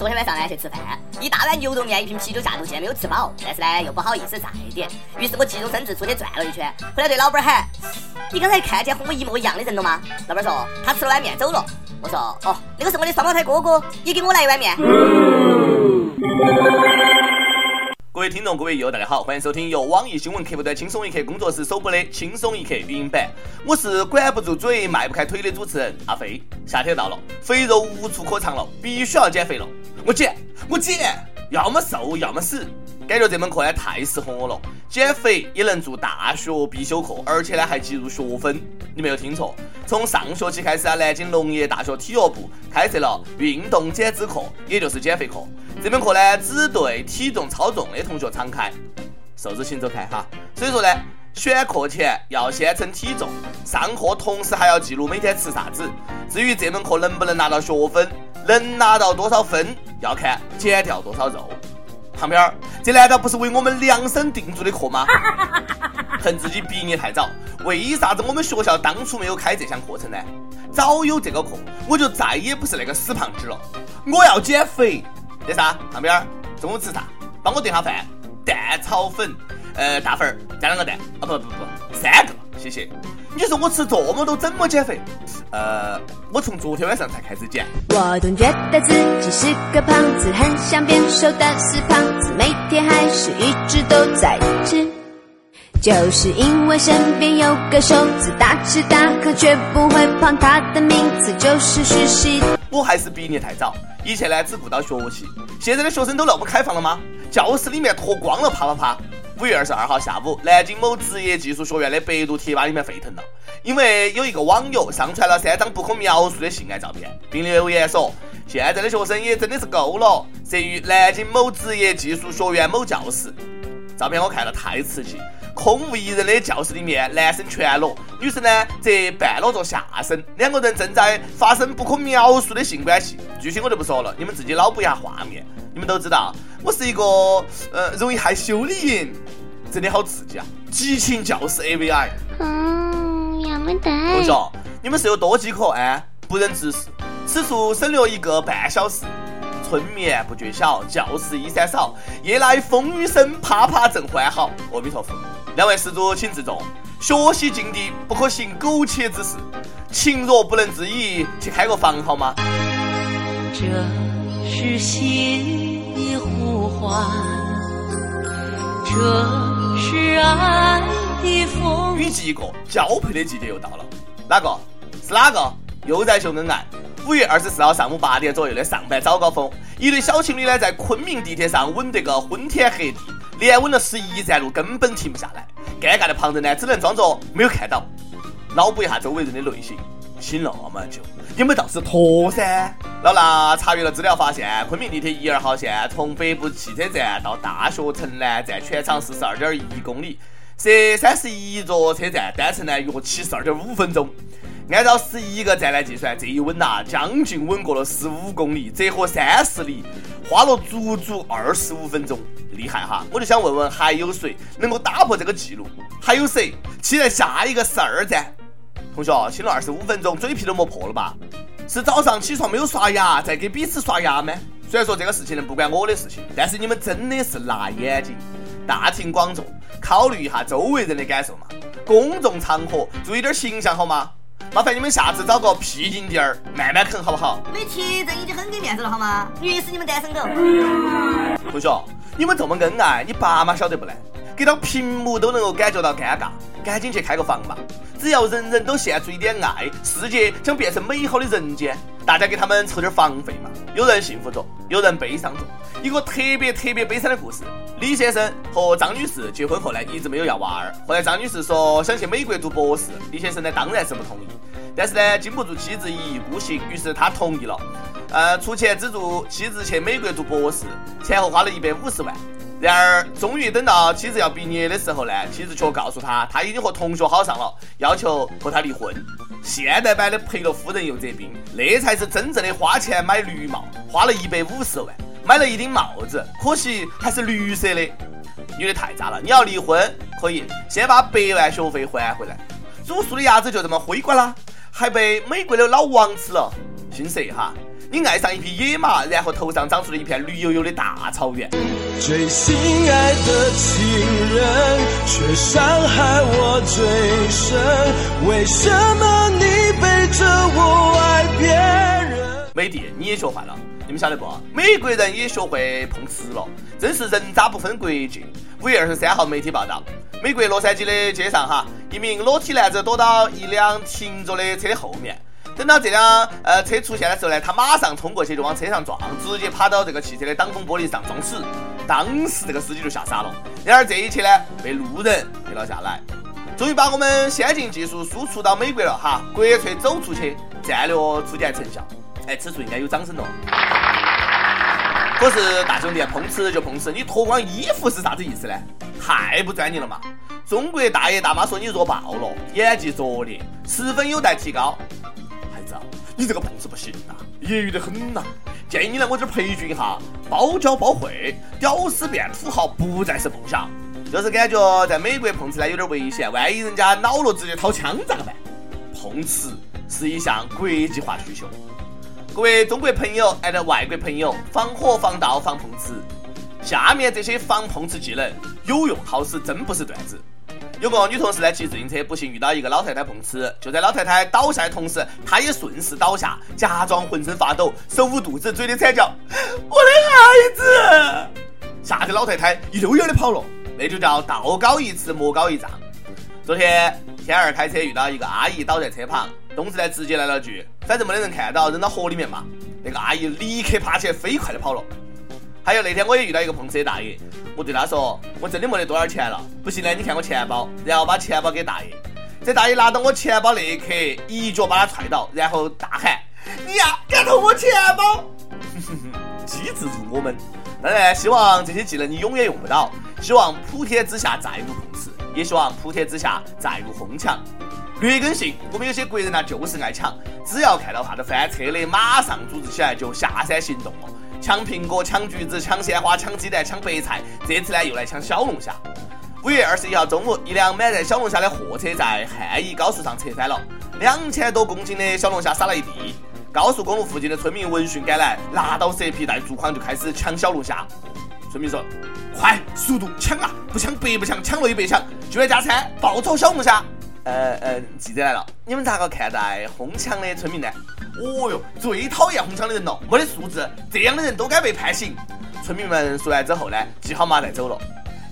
昨天晚上呢去吃饭，一大碗牛肉面，一瓶啤酒下肚，竟然没有吃饱，但是呢又不好意思再点，于是我急中生智出去转了一圈，回来对老板喊：“你刚才看见和我一模一样的人了吗？”老板说：“他吃了碗面走了。”我说：“哦，那个是我的双胞胎哥哥，也给我来一碗面。”各位听众，各位友，大家好，欢迎收听由网易新闻客户端轻松一刻工作室首播的轻松一刻语音版。我是管不住嘴、迈不开腿的主持人阿飞。夏天到了，肥肉无处可藏了，必须要减肥了。我减，我减，要么瘦，要么死。感觉这门课呢太适合我了，减肥也能做大学必修课，而且呢还计入学分。你没有听错，从上学期开始啊，南京农业大学体育部开设了运动减脂课，也就是减肥课。这门课呢只对体重超重的同学敞开，瘦子请走开哈。所以说呢，选课前要先称体重，上课同时还要记录每天吃啥子。至于这门课能不能拿到学分，能拿到多少分，要看减掉多少肉。旁边儿，这难道不是为我们量身定做的课吗？恨自己毕业太早，为啥子我们学校当初没有开这项课程呢？早有这个课，我就再也不是那个死胖子了。我要减肥。那啥，旁边儿，中午吃啥？帮我订下饭，蛋炒粉，呃，大粉儿加两个蛋。啊，不不不，三个，谢谢。你说我吃这么多怎么减肥？呃，我从昨天晚上才开始减。我总觉得自己是个胖子，很想变瘦但是胖子，每天还是一直都在吃，就是因为身边有个瘦子，大吃大喝却不会胖，他的名字就是徐熙。我还是毕业太早，以前呢只顾到学习，现在的学生都那么开放了吗？教室里面脱光了啪啪啪。五月二十二号下午，南京某职业技术学院的百度贴吧里面沸腾了，因为有一个网友上传了三张不可描述的性爱照片，并留言说：“现在的学生也真的是够了，摄于南京某职业技术学院某教室。”照片我看了太刺激，空无一人的教室里面，男生全裸，女生呢则半裸着下身，两个人正在发生不可描述的性关系。具体我就不说了，你们自己脑补一下画面。你们都知道，我是一个呃容易害羞的人，真的好刺激啊！激情教室 A V I。嗯，要么得。同学，你们是有多饥渴啊？不忍直视，此处省略一个半小时。春眠不觉晓，教室依山少，夜来风雨声，啪啪正欢好。阿弥陀佛，两位施主请自重，学习禁地，不可行苟且之事。情若不能自已，去开个房好吗？这。是心的呼唤，这是爱的风。雨季一过，交配的季节又到了。哪个？是哪个？又在秀恩爱。五月二十四号上午八点左右的上班早高峰，一对小情侣呢在昆明地铁上吻得个昏天黑地，连吻了十一站路，根本停不下来。尴尬的旁人呢只能装作没有看到，脑补一下周围人的内心。亲那么久，你们倒是脱噻！老衲查阅了资料，发现昆明地铁一二号线？从北部汽车站到大学城南站全长四十二点一公里，设三十一座车站，单程呢约七十二点五分钟。按照十一个站来计算，这一稳呐，将近稳过了十五公里，折合三十里，花了足足二十五分钟，厉害哈！我就想问问，还有谁能够打破这个记录？还有谁期待下一个十二站？同学，亲了二十五分钟，嘴皮都磨破了吧？是早上起床没有刷牙，在给彼此刷牙吗？虽然说这个事情呢不关我的事情，但是你们真的是辣眼睛。大庭广众，考虑一下周围人的感受嘛。公众场合注意点形象好吗？麻烦你们下次找个僻静点儿慢慢啃好不好？没提振已经很给面子了好吗？虐死你们单身狗！同学，你们这么恩爱，你爸妈晓得不呢？给到屏幕都能够感觉到尴尬，赶紧去开个房吧。只要人人都献出一点爱，世界将变成美好的人间。大家给他们凑点房费嘛。有人幸福着，有人悲伤着。一个特别特别悲伤的故事：李先生和张女士结婚后呢，一直没有要娃儿。后来张女士说想去美国读博士，李先生呢当然是不同意。但是呢，经不住妻子一意孤行，于是他同意了。呃，出钱资助妻子去美国读博士，前后花了一百五十万。然而，终于等到妻子要毕业的时候呢，妻子却告诉他，他已经和同学好上了，要求和他离婚。现代版的赔了夫人又折兵，那才是真正的花钱买绿帽，花了一百五十万买了一顶帽子，可惜还是绿色的。女的太渣了，你要离婚可以先把百万学费还回来。煮熟的鸭子就这么灰瓜啦，还被美国的老王吃了，心塞哈。你爱上一匹野马，然后头上长出了一片绿油油的大草原。最心爱的情人，却伤害我最深。为什么你背着我爱别人？美帝，你也学坏了。你们晓得不？美国人也学会碰瓷了，真是人渣不分国界。五月二十三号，媒体报道，美国洛杉矶的街上，哈，一名裸体男子躲到一辆停着的车后面。等到这辆呃车出现的时候呢，他马上冲过去就往车上撞，直接趴到这个汽车的挡风玻璃上装死。当时这个司机就吓傻了。然而这一切呢，被路人拍了下来。终于把我们先进技术输出到美国了哈，国粹走出去，战略初见成效。哎，此处应该有掌声了。可是大兄弟，碰瓷就碰瓷，你脱光衣服是啥子意思呢？太不专业了嘛！中国大爷大妈说你弱爆了，演技拙劣，十分有待提高。你这个碰瓷不行呐，业余的很呐！建议你来我这儿培训一下，包教包会，屌丝变土豪不再是梦想。就是感觉在美国碰瓷呢有点危险，万一人家恼了直接掏枪咋个办？碰瓷是一项国际化需求。各位中国朋友爱的外国朋友，防火防盗防碰瓷，下面这些防碰瓷技能有用好使，真不是段子。有个女同事呢，骑自行车不幸遇到一个老太太碰瓷，就在老太太倒下的同时，她也顺势倒下，假装浑身发抖，手捂肚子，嘴里惨叫：“我的孩子！”吓得老太太一溜烟的跑了。那就叫道高一尺，魔高一丈。昨天天儿开车遇到一个阿姨倒在车旁，东子呢直接来了句：“反正没得人看到，扔到河里面嘛。”那个阿姨立刻爬起来，飞快的跑了。还有那天我也遇到一个碰瓷的大爷，我对他说：“我真的没得多少钱了，不信呢，你看我钱包。”然后把钱包给大爷。这大爷拿到我钱包那一刻，一脚把他踹倒，然后大喊：“你呀，敢偷我钱包！”机智如我们。当然，希望这些技能你永远用不到。希望普天之下再无碰瓷，也希望普天之下再无哄抢。劣根性，我们有些国人呢就是爱抢，只要看到啥子翻车的，马上组织起来就下山行动了。抢苹果、抢橘子、抢鲜花、抢鸡蛋、抢白菜，这次呢又来抢小龙虾。五月二十一号中午，一辆满载小龙虾的货车在汉宜高速上侧翻了，两千多公斤的小龙虾撒了一地。高速公路附近的村民闻讯赶来，拿到蛇皮袋、竹筐就开始抢小龙虾。村民说：“快，速度，抢啊！不抢白不抢，抢了也白抢。就来加餐，爆炒小龙虾。”呃呃，记者来了，你们咋个看待哄抢的村民呢？哦哟，最讨厌哄抢的人了，没得素质，这样的人都该被判刑。村民们说完之后呢，系好马带走了。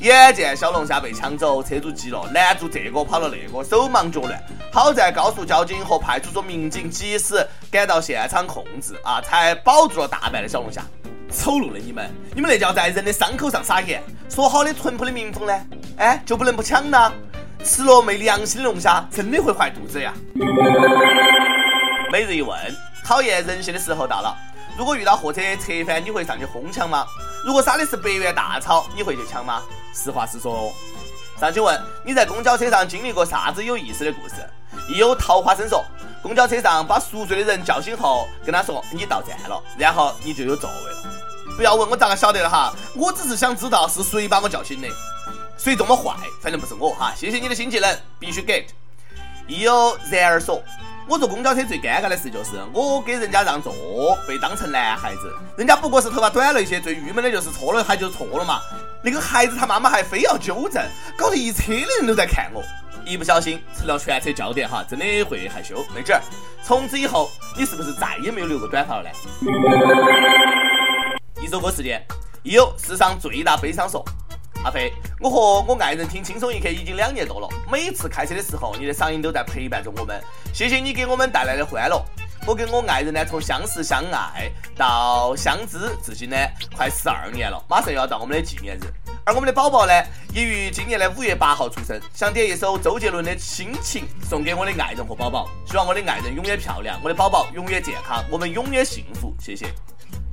眼见小龙虾被抢走，车主急了，拦住这个跑了那个，手忙脚乱。好在高速交警和派出所民警及时赶到现场控制，啊，才保住了大半的小龙虾。丑陋的你们，你们那叫在人的伤口上撒盐。说好的淳朴的民风呢？哎，就不能不抢呢？吃了没良心的龙虾，真的会坏肚子呀！每日一问：考验人性的时候到了。如果遇到货车侧翻，你会上去哄抢吗？如果撒的是百元大钞，你会去抢吗？实话实说。上去问你在公交车上经历过啥子有意思的故事？一有桃花生说，公交车上把熟睡的人叫醒后，跟他说你到站了，然后你就有座位了。不要问我咋个晓得的哈，我只是想知道是谁把我叫醒的。谁这么坏？反正不是我哈！谢谢你的新技能，必须 get。亦有然而说，我坐公交车最尴尬的事就是我给人家让座被当成男孩子，人家不过是头发短了一些，最郁闷的就是错了他就错了嘛。那个孩子他妈妈还非要纠正，搞得一车的人都在看我，一不小心成了全车焦点哈，真的会害羞。妹儿，从此以后你是不是再也没有留过短发了呢？一首歌时间，亦有世上最大悲伤说。阿飞，我和我爱人听轻松一刻已经两年多了，每次开车的时候，你的嗓音都在陪伴着我们。谢谢你给我们带来的欢乐。我跟我爱人呢，从相识相爱到相知，至今呢，快十二年了，马上要到我们的纪念日。而我们的宝宝呢，也于今年的五月八号出生。想点一首周杰伦的《亲情》送给我的爱人和宝宝，希望我的爱人永远漂亮，我的宝宝永远健康，我们永远幸福。谢谢。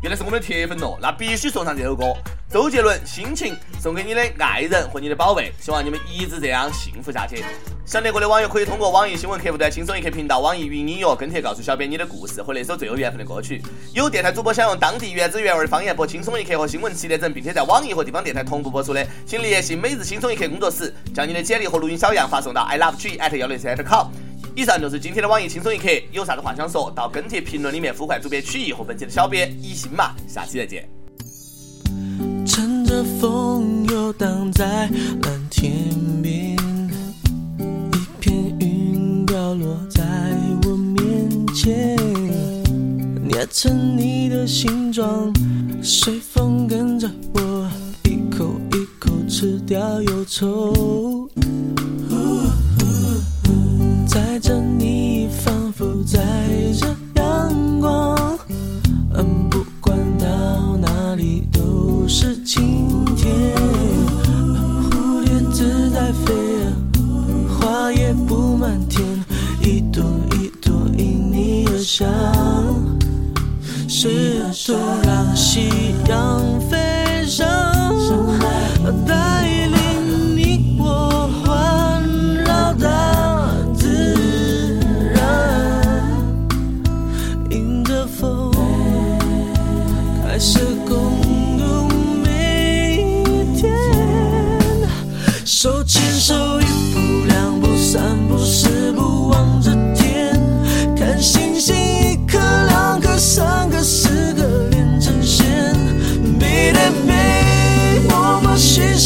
原来是我们的铁粉哦，那必须送上这首歌。周杰伦《心情》送给你的爱人和你的宝贝，希望你们一直这样幸福下去。想连歌的网友可以通过网易新闻客户端、轻松一刻频道、网易云音乐跟帖告诉小编你的故事和那首最有缘分的歌曲。有电台主播想用当地原汁原味的方言播《轻松一刻》和新闻七点整，并且在网易和地方电台同步播出的，请联系每日轻松一刻工作室，将你的简历和录音小样发送到 i love g at 幺六三点 com。以上就是今天的网易轻松一刻，有啥子话想说，到跟帖评论里面呼唤主编曲艺和本期的小编一心嘛，下期再见。的风游荡在蓝天边，一片云掉落在我面前，捏成你的形状，随风跟着我，一口一口吃掉忧愁。载着你仿佛在。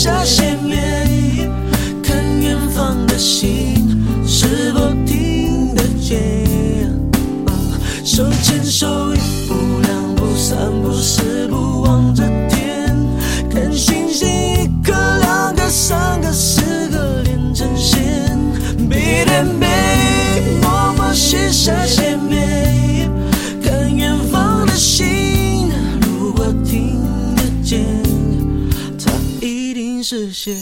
小心。实现。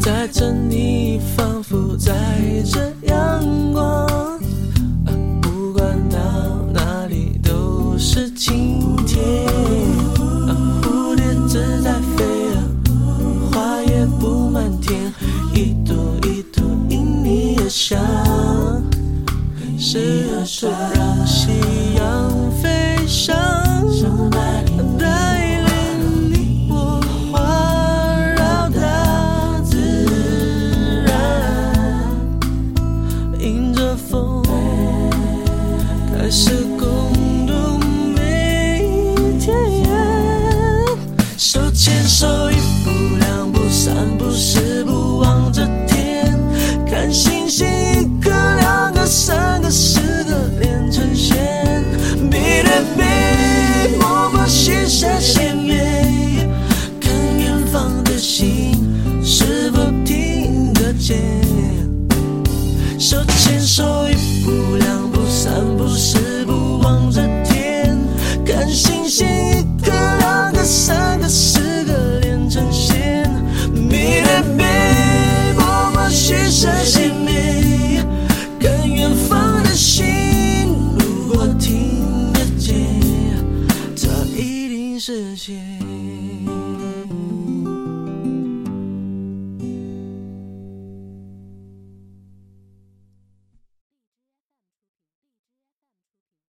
在等你。谁又想让夕阳飞翔